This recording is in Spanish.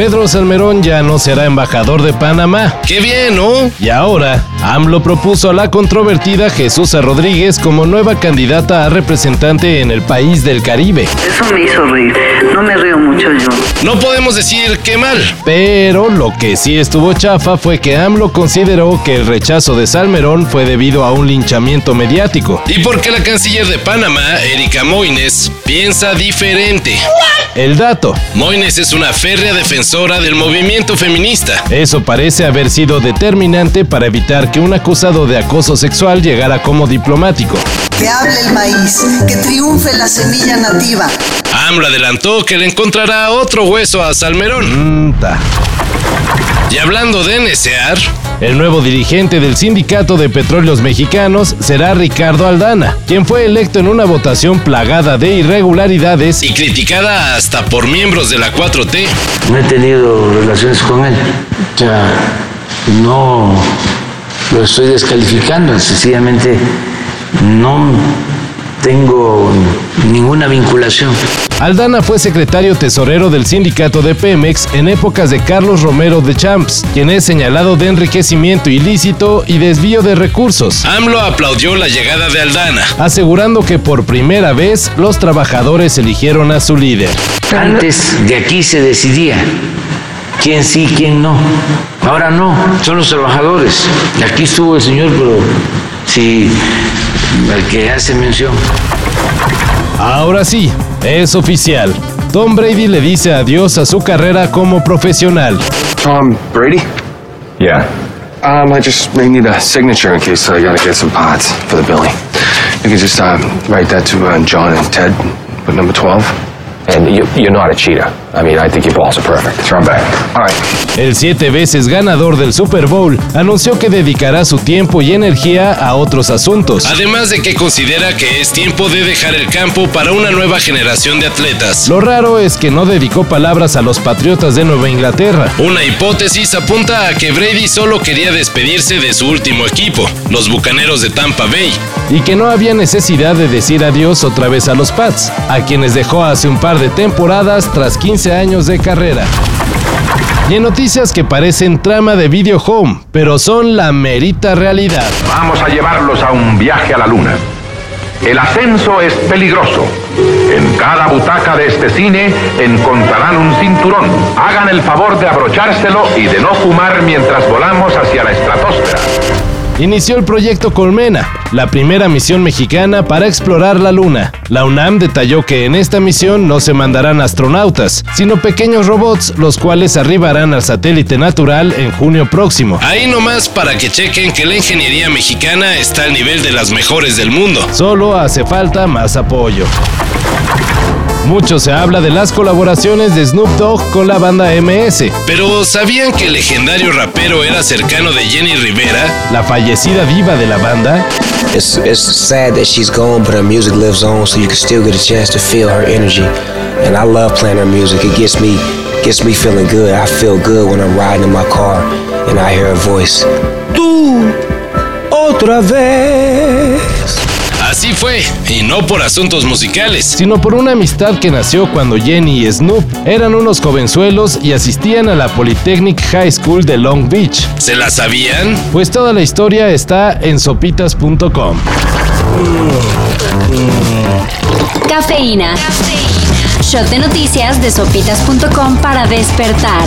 Pedro Salmerón ya no será embajador de Panamá. ¡Qué bien, ¿no? Y ahora, AMLO propuso a la controvertida Jesús Rodríguez como nueva candidata a representante en el país del Caribe. Eso me hizo reír. No me río mucho yo. No podemos decir qué mal. Pero lo que sí estuvo chafa fue que AMLO consideró que el rechazo de Salmerón fue debido a un linchamiento mediático. Y porque la canciller de Panamá, Erika Moines, piensa diferente. El dato. Moines es una férrea defensora del movimiento feminista. Eso parece haber sido determinante para evitar que un acusado de acoso sexual llegara como diplomático. Que hable el maíz, que triunfe la semilla nativa. AMLO adelantó que le encontrará otro hueso a Salmerón. Y hablando de NSEAR, el nuevo dirigente del Sindicato de Petróleos Mexicanos será Ricardo Aldana, quien fue electo en una votación plagada de irregularidades y criticada hasta por miembros de la 4T. No he tenido relaciones con él. O sea, no lo estoy descalificando, sencillamente no tengo ninguna vinculación. Aldana fue secretario tesorero del sindicato de Pemex en épocas de Carlos Romero de Champs, quien es señalado de enriquecimiento ilícito y desvío de recursos. AMLO aplaudió la llegada de Aldana, asegurando que por primera vez los trabajadores eligieron a su líder. Antes de aquí se decidía quién sí, quién no. Ahora no, son los trabajadores. Aquí estuvo el señor, pero si el que hace mención. Ahora sí, es oficial. Tom Brady le dice adiós a su carrera como profesional. Tom Brady? Yeah. Um, I just may need a signature in case I gotta get some pots for the billing. You can just um, write that to uh, John and Ted, with number 12. And you, you're not a cheater. I mean, I think your balls are perfect. Throw back. All right. El siete veces ganador del Super Bowl anunció que dedicará su tiempo y energía a otros asuntos. Además de que considera que es tiempo de dejar el campo para una nueva generación de atletas. Lo raro es que no dedicó palabras a los Patriotas de Nueva Inglaterra. Una hipótesis apunta a que Brady solo quería despedirse de su último equipo, los Bucaneros de Tampa Bay, y que no había necesidad de decir adiós otra vez a los Pats, a quienes dejó hace un par de temporadas tras 15 años de carrera. Y en noticias que parecen trama de video home, pero son la merita realidad. Vamos a llevarlos a un viaje a la luna. El ascenso es peligroso. En cada butaca de este cine encontrarán un cinturón. Hagan el favor de abrochárselo y de no fumar mientras volamos hacia la estratosfera. Inició el proyecto Colmena, la primera misión mexicana para explorar la Luna. La UNAM detalló que en esta misión no se mandarán astronautas, sino pequeños robots, los cuales arribarán al satélite natural en junio próximo. Ahí nomás para que chequen que la ingeniería mexicana está al nivel de las mejores del mundo. Solo hace falta más apoyo. Mucho se habla de las colaboraciones de Snoop Dogg con la banda MS. Pero ¿sabían que el legendario rapero era cercano de Jenny Rivera, la fallecida diva de la banda? It's, it's sad that she's gone, but her music lives on, so you can still get a chance to feel her energy. And I love playing her music. It gets me, gets me feeling good. I feel good when I'm riding in my car and I hear her voice. Tú, otra vez. Así fue, y no por asuntos musicales, sino por una amistad que nació cuando Jenny y Snoop eran unos jovenzuelos y asistían a la Polytechnic High School de Long Beach. ¿Se la sabían? Pues toda la historia está en sopitas.com. Cafeína. Shot de noticias de sopitas.com para despertar.